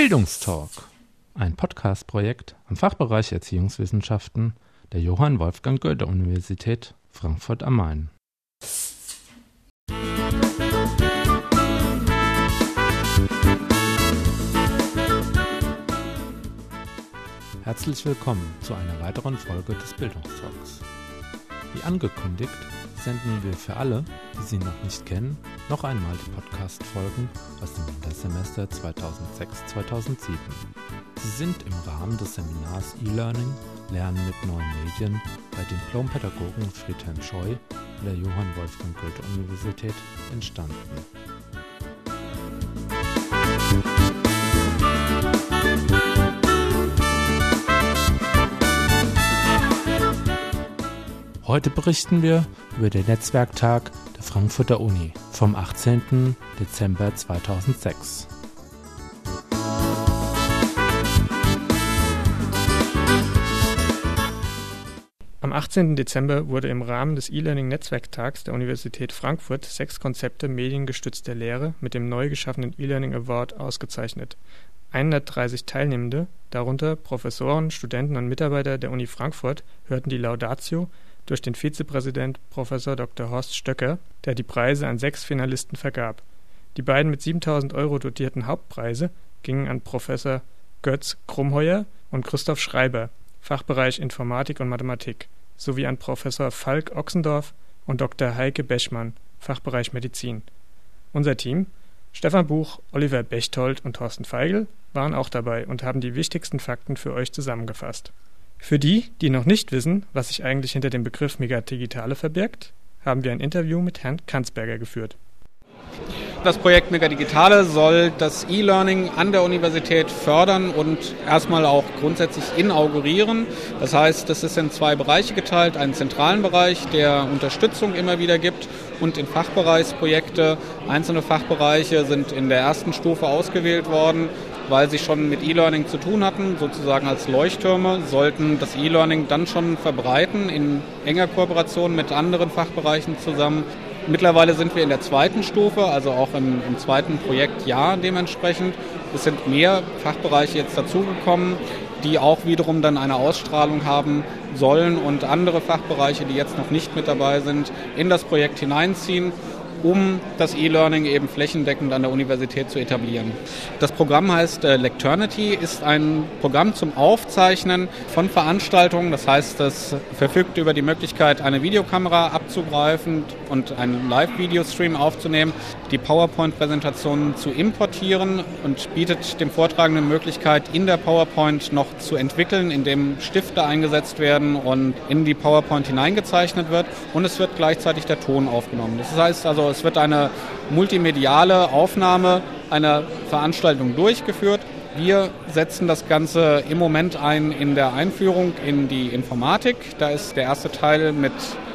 Bildungstalk, ein Podcast-Projekt am Fachbereich Erziehungswissenschaften der Johann Wolfgang Goethe Universität Frankfurt am Main. Herzlich willkommen zu einer weiteren Folge des Bildungstalks. Wie angekündigt, senden wir für alle, die sie noch nicht kennen, noch einmal die Podcast-Folgen aus dem Wintersemester 2006-2007. Sie sind im Rahmen des Seminars E-Learning Lernen mit neuen Medien bei Diplompädagogen Friedhelm Scheu an der Johann Wolfgang Goethe Universität entstanden. Heute berichten wir über den Netzwerktag der Frankfurter Uni vom 18. Dezember 2006. Am 18. Dezember wurde im Rahmen des E-Learning-Netzwerktags der Universität Frankfurt sechs Konzepte mediengestützter Lehre mit dem neu geschaffenen E-Learning Award ausgezeichnet. 130 Teilnehmende, darunter Professoren, Studenten und Mitarbeiter der Uni Frankfurt, hörten die Laudatio durch den Vizepräsident Prof. Dr. Horst Stöcker, der die Preise an sechs Finalisten vergab. Die beiden mit 7.000 Euro dotierten Hauptpreise gingen an Professor Götz Krumheuer und Christoph Schreiber (Fachbereich Informatik und Mathematik) sowie an Professor Falk Ochsendorf und Dr. Heike Bechmann (Fachbereich Medizin). Unser Team Stefan Buch, Oliver Bechtold und Thorsten Feigl waren auch dabei und haben die wichtigsten Fakten für euch zusammengefasst für die, die noch nicht wissen, was sich eigentlich hinter dem Begriff Megadigitale verbirgt, haben wir ein Interview mit Herrn Kanzberger geführt. Das Projekt Megadigitale soll das E-Learning an der Universität fördern und erstmal auch grundsätzlich inaugurieren. Das heißt, es ist in zwei Bereiche geteilt. Einen zentralen Bereich, der Unterstützung immer wieder gibt und in Fachbereichsprojekte. Einzelne Fachbereiche sind in der ersten Stufe ausgewählt worden weil sie schon mit E-Learning zu tun hatten, sozusagen als Leuchttürme, sollten das E-Learning dann schon verbreiten in enger Kooperation mit anderen Fachbereichen zusammen. Mittlerweile sind wir in der zweiten Stufe, also auch im, im zweiten Projektjahr dementsprechend. Es sind mehr Fachbereiche jetzt dazugekommen, die auch wiederum dann eine Ausstrahlung haben sollen und andere Fachbereiche, die jetzt noch nicht mit dabei sind, in das Projekt hineinziehen um das E-Learning eben flächendeckend an der Universität zu etablieren. Das Programm heißt äh, Lecternity, ist ein Programm zum Aufzeichnen von Veranstaltungen. Das heißt, es verfügt über die Möglichkeit, eine Videokamera abzugreifen und einen Live-Videostream aufzunehmen, die PowerPoint-Präsentationen zu importieren und bietet dem Vortragenden Möglichkeit, in der PowerPoint noch zu entwickeln, indem Stifte eingesetzt werden und in die PowerPoint hineingezeichnet wird und es wird gleichzeitig der Ton aufgenommen. Das heißt also, es wird eine multimediale Aufnahme einer Veranstaltung durchgeführt. Wir setzen das Ganze im Moment ein in der Einführung in die Informatik. Da ist der erste Teil mit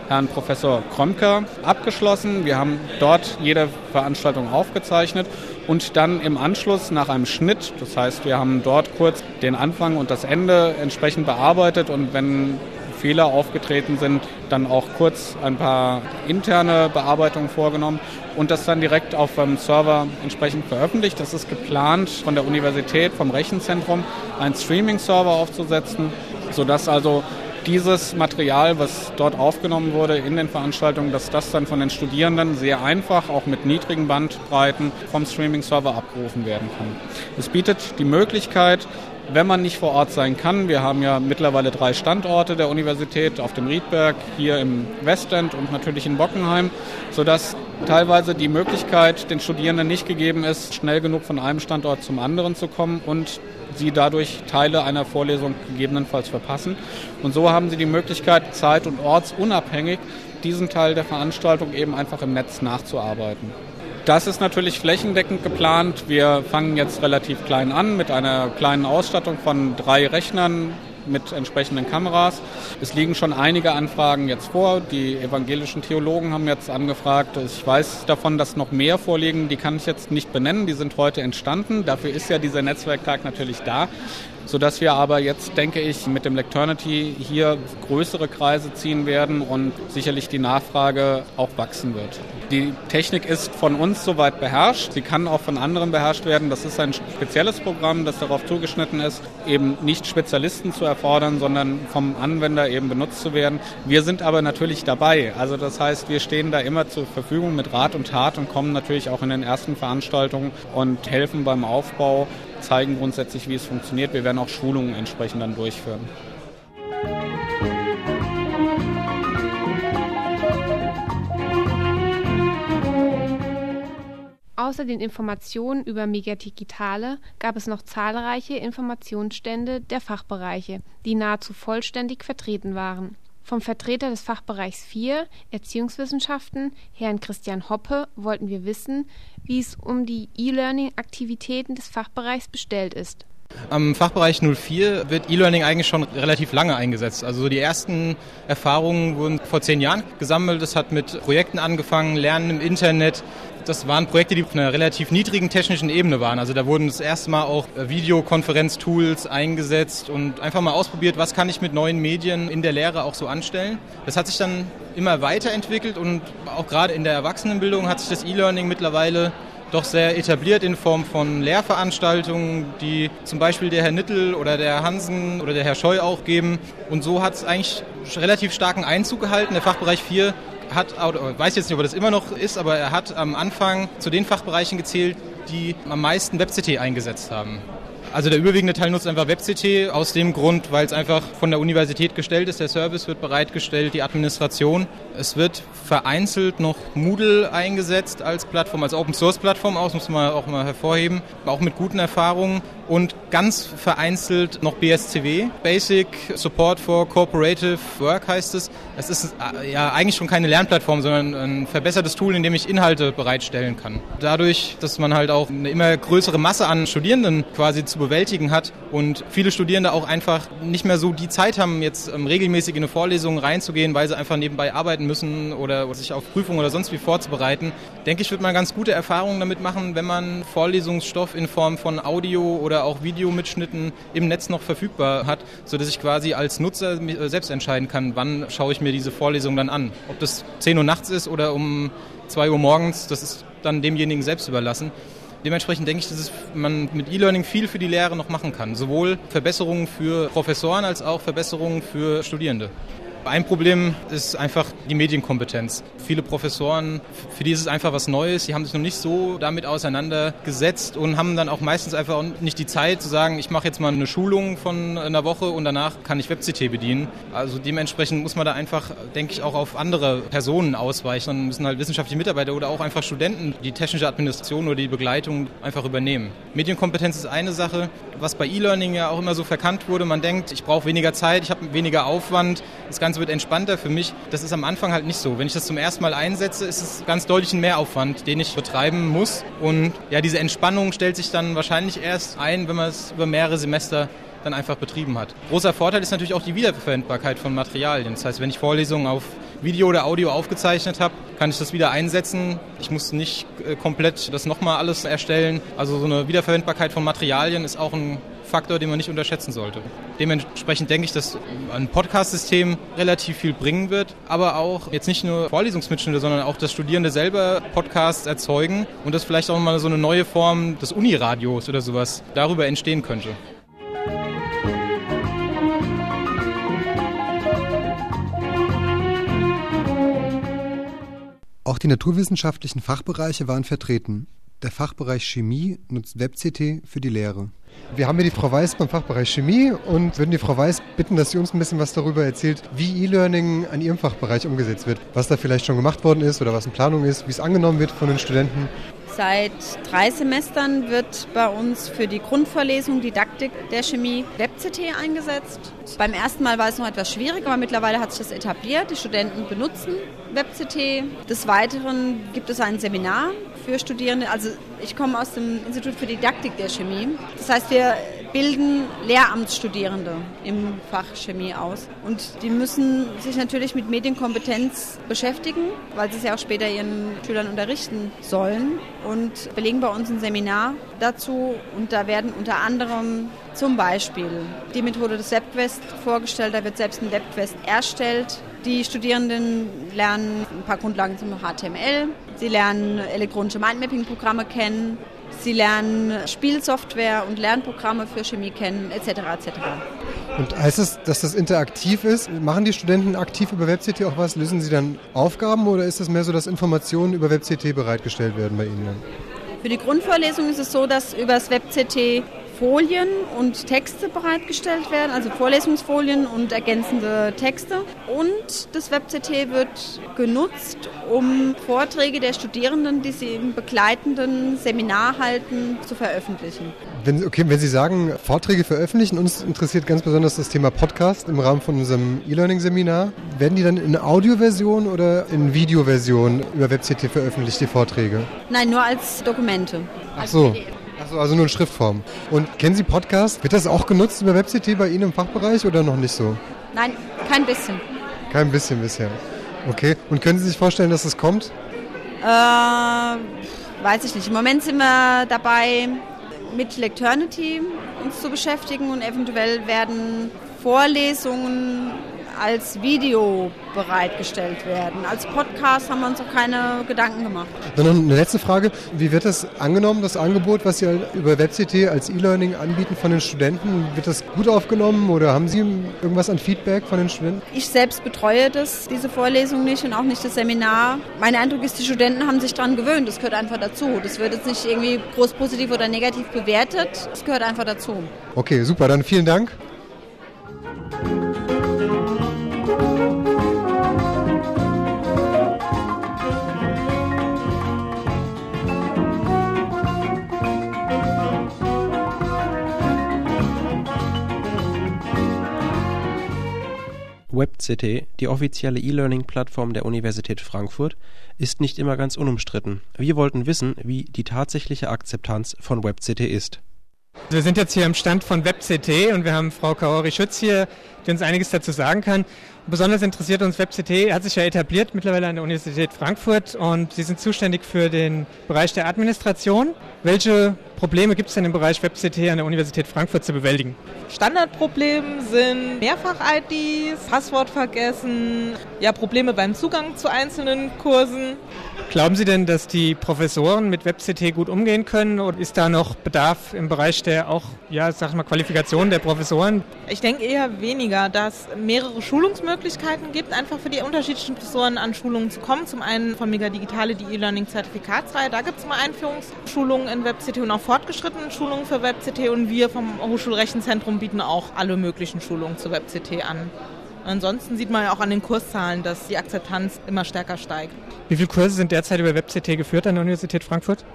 Herrn Professor Krömker abgeschlossen. Wir haben dort jede Veranstaltung aufgezeichnet und dann im Anschluss nach einem Schnitt, das heißt, wir haben dort kurz den Anfang und das Ende entsprechend bearbeitet und wenn Fehler aufgetreten sind, dann auch kurz ein paar interne Bearbeitungen vorgenommen und das dann direkt auf dem Server entsprechend veröffentlicht. Das ist geplant von der Universität, vom Rechenzentrum, einen Streaming-Server aufzusetzen, sodass also dieses Material, was dort aufgenommen wurde in den Veranstaltungen, dass das dann von den Studierenden sehr einfach, auch mit niedrigen Bandbreiten vom Streaming-Server abgerufen werden kann. Es bietet die Möglichkeit, wenn man nicht vor Ort sein kann. Wir haben ja mittlerweile drei Standorte der Universität auf dem Riedberg, hier im Westend und natürlich in Bockenheim, sodass teilweise die Möglichkeit den Studierenden nicht gegeben ist, schnell genug von einem Standort zum anderen zu kommen und sie dadurch Teile einer Vorlesung gegebenenfalls verpassen. Und so haben sie die Möglichkeit, zeit- und ortsunabhängig diesen Teil der Veranstaltung eben einfach im Netz nachzuarbeiten. Das ist natürlich flächendeckend geplant. Wir fangen jetzt relativ klein an mit einer kleinen Ausstattung von drei Rechnern mit entsprechenden Kameras. Es liegen schon einige Anfragen jetzt vor. Die evangelischen Theologen haben jetzt angefragt. Ich weiß davon, dass noch mehr vorliegen. Die kann ich jetzt nicht benennen. Die sind heute entstanden. Dafür ist ja dieser Netzwerktag natürlich da. Sodass wir aber jetzt, denke ich, mit dem Lecternity hier größere Kreise ziehen werden und sicherlich die Nachfrage auch wachsen wird. Die Technik ist von uns soweit beherrscht. Sie kann auch von anderen beherrscht werden. Das ist ein spezielles Programm, das darauf zugeschnitten ist, eben nicht Spezialisten zu erfordern, sondern vom Anwender eben benutzt zu werden. Wir sind aber natürlich dabei. Also das heißt, wir stehen da immer zur Verfügung mit Rat und Tat und kommen natürlich auch in den ersten Veranstaltungen und helfen beim Aufbau, zeigen grundsätzlich, wie es funktioniert. Wir werden auch Schulungen entsprechend dann durchführen. Außer den Informationen über Megadigitale gab es noch zahlreiche Informationsstände der Fachbereiche, die nahezu vollständig vertreten waren. Vom Vertreter des Fachbereichs 4 Erziehungswissenschaften, Herrn Christian Hoppe, wollten wir wissen, wie es um die E-Learning-Aktivitäten des Fachbereichs bestellt ist. Am Fachbereich 04 wird E-Learning eigentlich schon relativ lange eingesetzt. Also die ersten Erfahrungen wurden vor zehn Jahren gesammelt. Es hat mit Projekten angefangen, Lernen im Internet, das waren Projekte, die auf einer relativ niedrigen technischen Ebene waren. Also da wurden das erste Mal auch äh, Videokonferenztools eingesetzt und einfach mal ausprobiert, was kann ich mit neuen Medien in der Lehre auch so anstellen. Das hat sich dann immer weiterentwickelt und auch gerade in der Erwachsenenbildung hat sich das E-Learning mittlerweile doch sehr etabliert in Form von Lehrveranstaltungen, die zum Beispiel der Herr Nittel oder der Herr Hansen oder der Herr Scheu auch geben. Und so hat es eigentlich relativ starken Einzug gehalten. Der Fachbereich 4 hat, weiß jetzt nicht, ob er das immer noch ist, aber er hat am Anfang zu den Fachbereichen gezählt, die am meisten WebCT eingesetzt haben. Also der überwiegende Teil nutzt einfach WebCT aus dem Grund, weil es einfach von der Universität gestellt ist. Der Service wird bereitgestellt, die Administration. Es wird vereinzelt noch Moodle eingesetzt als Plattform, als Open Source Plattform aus, muss man auch mal hervorheben. Auch mit guten Erfahrungen und ganz vereinzelt noch BSCW, Basic Support for Cooperative Work heißt es. Es ist äh, ja eigentlich schon keine Lernplattform, sondern ein verbessertes Tool, in dem ich Inhalte bereitstellen kann. Dadurch, dass man halt auch eine immer größere Masse an Studierenden quasi zu bewältigen hat und viele Studierende auch einfach nicht mehr so die Zeit haben, jetzt ähm, regelmäßig in eine Vorlesung reinzugehen, weil sie einfach nebenbei arbeiten müssen oder sich auf Prüfungen oder sonst wie vorzubereiten, denke ich, wird man ganz gute Erfahrungen damit machen, wenn man Vorlesungsstoff in Form von Audio oder oder auch Videomitschnitten im Netz noch verfügbar hat, sodass ich quasi als Nutzer äh, selbst entscheiden kann, wann schaue ich mir diese Vorlesung dann an. Ob das 10 Uhr nachts ist oder um 2 Uhr morgens, das ist dann demjenigen selbst überlassen. Dementsprechend denke ich, dass man mit E-Learning viel für die Lehre noch machen kann. Sowohl Verbesserungen für Professoren als auch Verbesserungen für Studierende. Ein Problem ist einfach die Medienkompetenz. Viele Professoren, für die ist es einfach was Neues, die haben sich noch nicht so damit auseinandergesetzt und haben dann auch meistens einfach nicht die Zeit zu sagen, ich mache jetzt mal eine Schulung von einer Woche und danach kann ich WebCT bedienen. Also dementsprechend muss man da einfach, denke ich, auch auf andere Personen ausweichen. Dann müssen halt wissenschaftliche Mitarbeiter oder auch einfach Studenten die technische Administration oder die Begleitung einfach übernehmen. Medienkompetenz ist eine Sache, was bei E-Learning ja auch immer so verkannt wurde. Man denkt, ich brauche weniger Zeit, ich habe weniger Aufwand. Das Ganze Ganze wird entspannter für mich. Das ist am Anfang halt nicht so. Wenn ich das zum ersten Mal einsetze, ist es ganz deutlich ein Mehraufwand, den ich betreiben muss. Und ja, diese Entspannung stellt sich dann wahrscheinlich erst ein, wenn man es über mehrere Semester dann einfach betrieben hat. Großer Vorteil ist natürlich auch die Wiederverwendbarkeit von Materialien. Das heißt, wenn ich Vorlesungen auf Video oder Audio aufgezeichnet habe, kann ich das wieder einsetzen. Ich muss nicht äh, komplett das nochmal alles erstellen. Also so eine Wiederverwendbarkeit von Materialien ist auch ein Faktor, den man nicht unterschätzen sollte. Dementsprechend denke ich, dass ein Podcast-System relativ viel bringen wird, aber auch jetzt nicht nur Vorlesungsmitschnitte, sondern auch, dass Studierende selber Podcasts erzeugen und dass vielleicht auch mal so eine neue Form des Uniradios oder sowas darüber entstehen könnte. Auch die naturwissenschaftlichen Fachbereiche waren vertreten. Der Fachbereich Chemie nutzt WebCT für die Lehre. Wir haben hier die Frau Weiß beim Fachbereich Chemie und würden die Frau Weiß bitten, dass sie uns ein bisschen was darüber erzählt, wie E-Learning an ihrem Fachbereich umgesetzt wird. Was da vielleicht schon gemacht worden ist oder was in Planung ist, wie es angenommen wird von den Studenten. Seit drei Semestern wird bei uns für die Grundvorlesung Didaktik der Chemie WebCT eingesetzt. Beim ersten Mal war es noch etwas schwierig, aber mittlerweile hat sich das etabliert. Die Studenten benutzen WebCT. Des Weiteren gibt es ein Seminar für Studierende. Also ich komme aus dem Institut für Didaktik der Chemie. Das heißt, wir bilden Lehramtsstudierende im Fach Chemie aus. Und die müssen sich natürlich mit Medienkompetenz beschäftigen, weil sie es ja auch später ihren Schülern unterrichten sollen. Und belegen bei uns ein Seminar dazu. Und da werden unter anderem zum Beispiel die Methode des WebQuest vorgestellt. Da wird selbst ein WebQuest erstellt. Die Studierenden lernen ein paar Grundlagen zum HTML. Sie lernen elektronische Mindmapping-Programme kennen. Sie lernen Spielsoftware und Lernprogramme für Chemie kennen, etc. etc. Und heißt es, dass das interaktiv ist? Machen die Studenten aktiv über WebCT auch was? Lösen sie dann Aufgaben oder ist es mehr so, dass Informationen über WebCT bereitgestellt werden bei Ihnen? Für die Grundvorlesung ist es so, dass über das WebCT Folien und Texte bereitgestellt werden, also Vorlesungsfolien und ergänzende Texte. Und das WebCT wird genutzt, um Vorträge der Studierenden, die sie im begleitenden Seminar halten, zu veröffentlichen. Wenn, okay, wenn Sie sagen, Vorträge veröffentlichen, uns interessiert ganz besonders das Thema Podcast im Rahmen von unserem E-Learning-Seminar. Werden die dann in Audioversion oder in Videoversion über WebCT veröffentlicht, die Vorträge? Nein, nur als Dokumente. Ach so. Achso, also nur in Schriftform. Und kennen Sie Podcast? Wird das auch genutzt über WebCT bei Ihnen im Fachbereich oder noch nicht so? Nein, kein bisschen. Kein bisschen bisher. Okay. Und können Sie sich vorstellen, dass es kommt? Äh, weiß ich nicht. Im Moment sind wir dabei, mit Lecternity uns zu beschäftigen und eventuell werden Vorlesungen als Video bereitgestellt werden. Als Podcast haben wir uns auch keine Gedanken gemacht. Dann noch eine letzte Frage. Wie wird das angenommen, das Angebot, was Sie über WebCT als E-Learning anbieten von den Studenten? Wird das gut aufgenommen oder haben Sie irgendwas an Feedback von den Studenten? Ich selbst betreue das, diese Vorlesung nicht und auch nicht das Seminar. Mein Eindruck ist, die Studenten haben sich daran gewöhnt. Das gehört einfach dazu. Das wird jetzt nicht irgendwie groß positiv oder negativ bewertet. Das gehört einfach dazu. Okay, super. Dann vielen Dank. WebCT, die offizielle E-Learning-Plattform der Universität Frankfurt, ist nicht immer ganz unumstritten. Wir wollten wissen, wie die tatsächliche Akzeptanz von WebCT ist. Wir sind jetzt hier am Stand von WebCT und wir haben Frau Kaori Schütz hier, die uns einiges dazu sagen kann. Besonders interessiert uns WebCT, hat sich ja etabliert mittlerweile an der Universität Frankfurt und Sie sind zuständig für den Bereich der Administration. Welche Probleme gibt es denn im Bereich WebCT an der Universität Frankfurt zu bewältigen? Standardprobleme sind Mehrfach-IDs, Passwort vergessen, ja, Probleme beim Zugang zu einzelnen Kursen. Glauben Sie denn, dass die Professoren mit WebCT gut umgehen können oder ist da noch Bedarf im Bereich der auch, ja, sag ich mal, Qualifikation der Professoren? Ich denke eher weniger, dass mehrere Schulungsmöglichkeiten gibt, einfach für die unterschiedlichen Professoren an Schulungen zu kommen. Zum einen von Mega Digitale die E-Learning-Zertifikatsreihe, da gibt es mal Einführungsschulungen in WebCT und auch fortgeschrittene Schulungen für WebCT und wir vom Hochschulrechenzentrum bieten auch alle möglichen Schulungen zu WebCT an. Ansonsten sieht man ja auch an den Kurszahlen, dass die Akzeptanz immer stärker steigt. Wie viele Kurse sind derzeit über WebCT geführt an der Universität Frankfurt?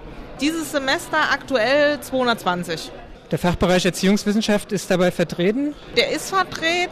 Dieses Semester aktuell 220. Der Fachbereich Erziehungswissenschaft ist dabei vertreten? Der ist vertreten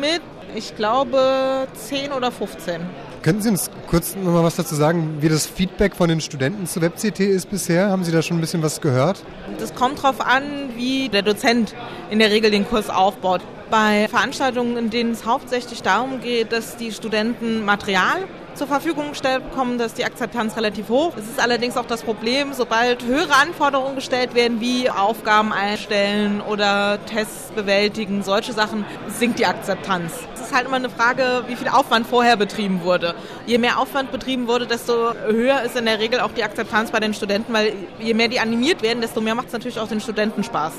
mit, ich glaube, 10 oder 15. Könnten Sie uns kurz noch mal was dazu sagen, wie das Feedback von den Studenten zu WebCT ist bisher? Haben Sie da schon ein bisschen was gehört? Das kommt darauf an, wie der Dozent in der Regel den Kurs aufbaut. Bei Veranstaltungen, in denen es hauptsächlich darum geht, dass die Studenten Material zur Verfügung gestellt bekommen, dass die Akzeptanz relativ hoch. Es ist allerdings auch das Problem, sobald höhere Anforderungen gestellt werden, wie Aufgaben einstellen oder Tests bewältigen, solche Sachen, sinkt die Akzeptanz. Es ist halt immer eine Frage, wie viel Aufwand vorher betrieben wurde. Je mehr Aufwand betrieben wurde, desto höher ist in der Regel auch die Akzeptanz bei den Studenten, weil je mehr die animiert werden, desto mehr macht es natürlich auch den Studenten Spaß.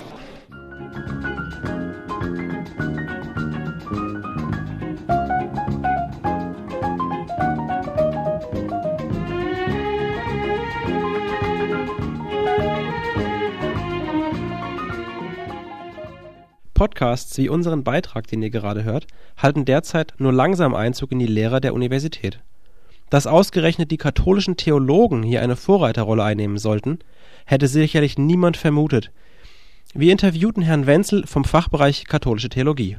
Podcasts wie unseren Beitrag, den ihr gerade hört, halten derzeit nur langsam Einzug in die Lehrer der Universität. Dass ausgerechnet die katholischen Theologen hier eine Vorreiterrolle einnehmen sollten, hätte sicherlich niemand vermutet. Wir interviewten Herrn Wenzel vom Fachbereich Katholische Theologie.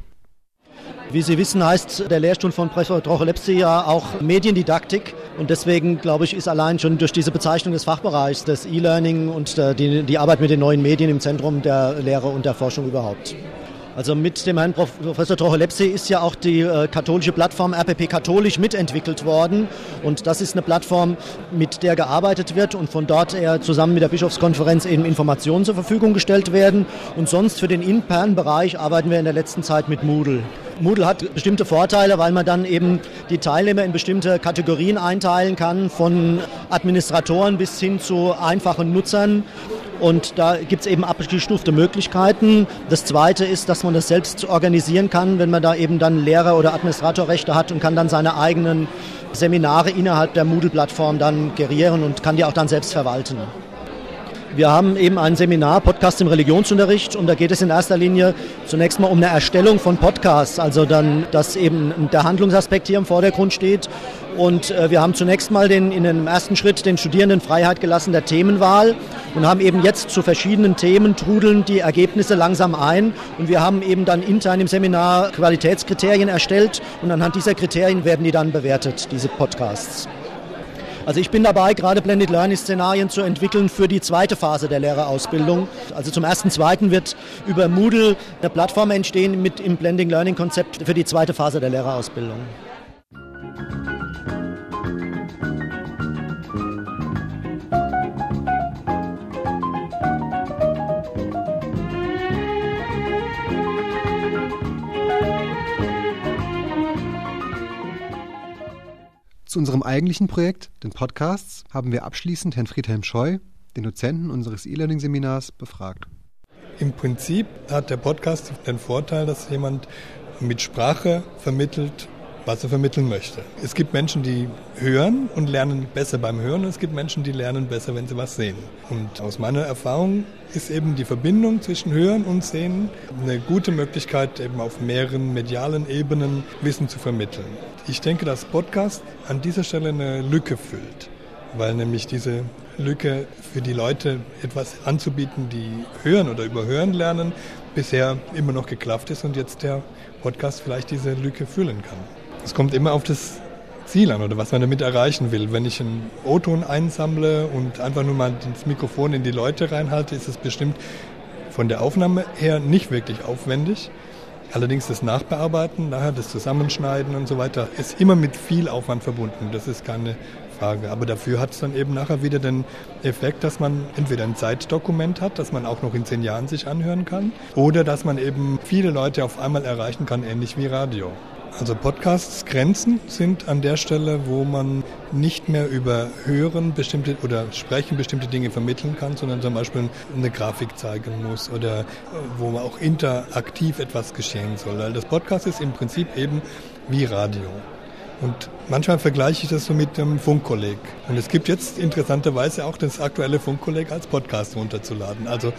Wie Sie wissen, heißt der Lehrstuhl von Professor Trochelepsi ja auch Mediendidaktik. Und deswegen, glaube ich, ist allein schon durch diese Bezeichnung des Fachbereichs, des E-Learning und äh, die, die Arbeit mit den neuen Medien im Zentrum der Lehre und der Forschung überhaupt. Also mit dem Herrn Professor Trocholepsi ist ja auch die äh, katholische Plattform RPP Katholisch mitentwickelt worden. Und das ist eine Plattform, mit der gearbeitet wird und von dort her zusammen mit der Bischofskonferenz eben Informationen zur Verfügung gestellt werden. Und sonst für den internen Bereich arbeiten wir in der letzten Zeit mit Moodle. Moodle hat bestimmte Vorteile, weil man dann eben die Teilnehmer in bestimmte Kategorien einteilen kann, von Administratoren bis hin zu einfachen Nutzern. Und da gibt es eben abgestufte Möglichkeiten. Das Zweite ist, dass man das selbst organisieren kann, wenn man da eben dann Lehrer- oder Administratorrechte hat und kann dann seine eigenen Seminare innerhalb der Moodle-Plattform dann gerieren und kann die auch dann selbst verwalten. Wir haben eben ein Seminar Podcast im Religionsunterricht und da geht es in erster Linie zunächst mal um eine Erstellung von Podcasts, also dann, dass eben der Handlungsaspekt hier im Vordergrund steht. Und äh, wir haben zunächst mal den, in dem ersten Schritt den Studierenden Freiheit gelassen der Themenwahl und haben eben jetzt zu verschiedenen Themen trudeln die Ergebnisse langsam ein. Und wir haben eben dann intern im Seminar Qualitätskriterien erstellt und anhand dieser Kriterien werden die dann bewertet, diese Podcasts. Also ich bin dabei, gerade Blended Learning Szenarien zu entwickeln für die zweite Phase der Lehrerausbildung. Also zum ersten, zweiten wird über Moodle eine Plattform entstehen mit im Blending Learning Konzept für die zweite Phase der Lehrerausbildung. Unserem eigentlichen Projekt, den Podcasts, haben wir abschließend Herrn Friedhelm Scheu, den Dozenten unseres E-Learning-Seminars, befragt. Im Prinzip hat der Podcast den Vorteil, dass jemand mit Sprache vermittelt, was er vermitteln möchte. Es gibt Menschen, die hören und lernen besser beim Hören und es gibt Menschen, die lernen besser, wenn sie was sehen. Und aus meiner Erfahrung ist eben die Verbindung zwischen Hören und Sehen eine gute Möglichkeit, eben auf mehreren medialen Ebenen Wissen zu vermitteln. Ich denke, dass Podcast an dieser Stelle eine Lücke füllt, weil nämlich diese Lücke für die Leute etwas anzubieten, die hören oder überhören lernen, bisher immer noch geklafft ist und jetzt der Podcast vielleicht diese Lücke füllen kann. Es kommt immer auf das Ziel an oder was man damit erreichen will. Wenn ich einen O-Ton einsammle und einfach nur mal das Mikrofon in die Leute reinhalte, ist es bestimmt von der Aufnahme her nicht wirklich aufwendig. Allerdings das Nachbearbeiten, nachher das Zusammenschneiden und so weiter, ist immer mit viel Aufwand verbunden. Das ist keine Frage. Aber dafür hat es dann eben nachher wieder den Effekt, dass man entweder ein Zeitdokument hat, das man auch noch in zehn Jahren sich anhören kann, oder dass man eben viele Leute auf einmal erreichen kann, ähnlich wie Radio. Also Podcasts Grenzen sind an der Stelle, wo man nicht mehr über Hören bestimmte oder Sprechen bestimmte Dinge vermitteln kann, sondern zum Beispiel eine Grafik zeigen muss oder wo man auch interaktiv etwas geschehen soll. Weil das Podcast ist im Prinzip eben wie Radio. Und manchmal vergleiche ich das so mit dem Funkkolleg. Und es gibt jetzt interessanterweise auch das aktuelle Funkkolleg als Podcast runterzuladen. Also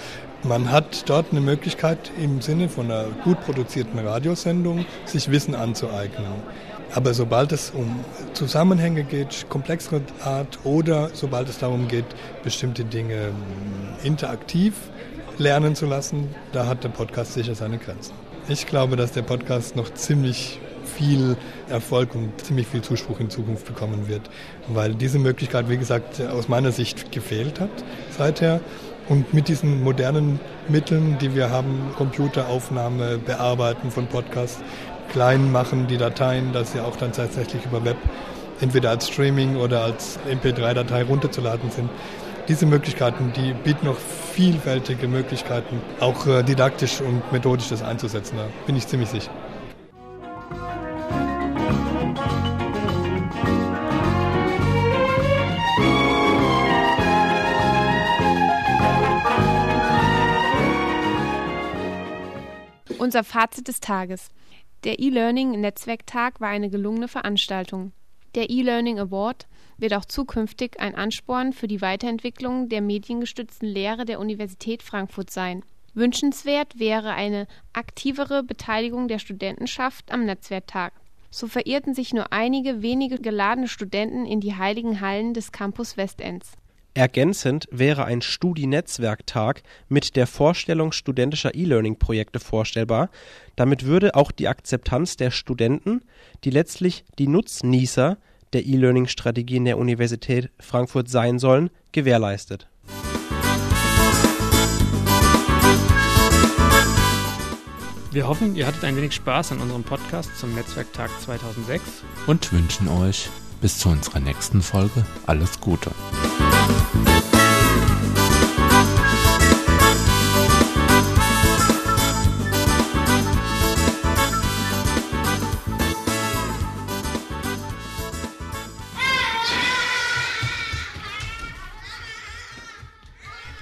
man hat dort eine Möglichkeit im Sinne von einer gut produzierten Radiosendung, sich Wissen anzueignen. Aber sobald es um Zusammenhänge geht, komplexere Art oder sobald es darum geht, bestimmte Dinge hm, interaktiv lernen zu lassen, da hat der Podcast sicher seine Grenzen. Ich glaube, dass der Podcast noch ziemlich viel Erfolg und ziemlich viel Zuspruch in Zukunft bekommen wird, weil diese Möglichkeit, wie gesagt, aus meiner Sicht gefehlt hat seither. Und mit diesen modernen Mitteln, die wir haben, Computeraufnahme, Bearbeiten von Podcasts, klein machen die Dateien, dass sie auch dann tatsächlich über Web entweder als Streaming oder als MP3-Datei runterzuladen sind. Diese Möglichkeiten, die bieten noch vielfältige Möglichkeiten, auch äh, didaktisch und methodisch das einzusetzen. Da bin ich ziemlich sicher. Unser Fazit des Tages. Der E-Learning-Netzwerktag war eine gelungene Veranstaltung. Der E-Learning Award wird auch zukünftig ein Ansporn für die Weiterentwicklung der mediengestützten Lehre der Universität Frankfurt sein. Wünschenswert wäre eine aktivere Beteiligung der Studentenschaft am Netzwerktag. So verirrten sich nur einige wenige geladene Studenten in die heiligen Hallen des Campus Westends. Ergänzend wäre ein Studi-Netzwerktag mit der Vorstellung studentischer E-Learning-Projekte vorstellbar. Damit würde auch die Akzeptanz der Studenten, die letztlich die Nutznießer der E-Learning-Strategien der Universität Frankfurt sein sollen, gewährleistet. Wir hoffen, ihr hattet ein wenig Spaß an unserem Podcast zum Netzwerktag 2006 und wünschen euch bis zu unserer nächsten Folge alles Gute.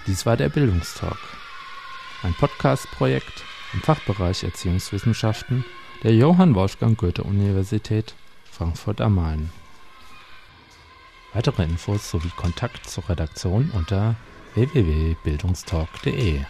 Dies war der Bildungstalk, ein Podcast-Projekt im Fachbereich Erziehungswissenschaften der Johann Wolfgang Goethe Universität Frankfurt am Main. Weitere Infos sowie Kontakt zur Redaktion unter www.bildungstalk.de.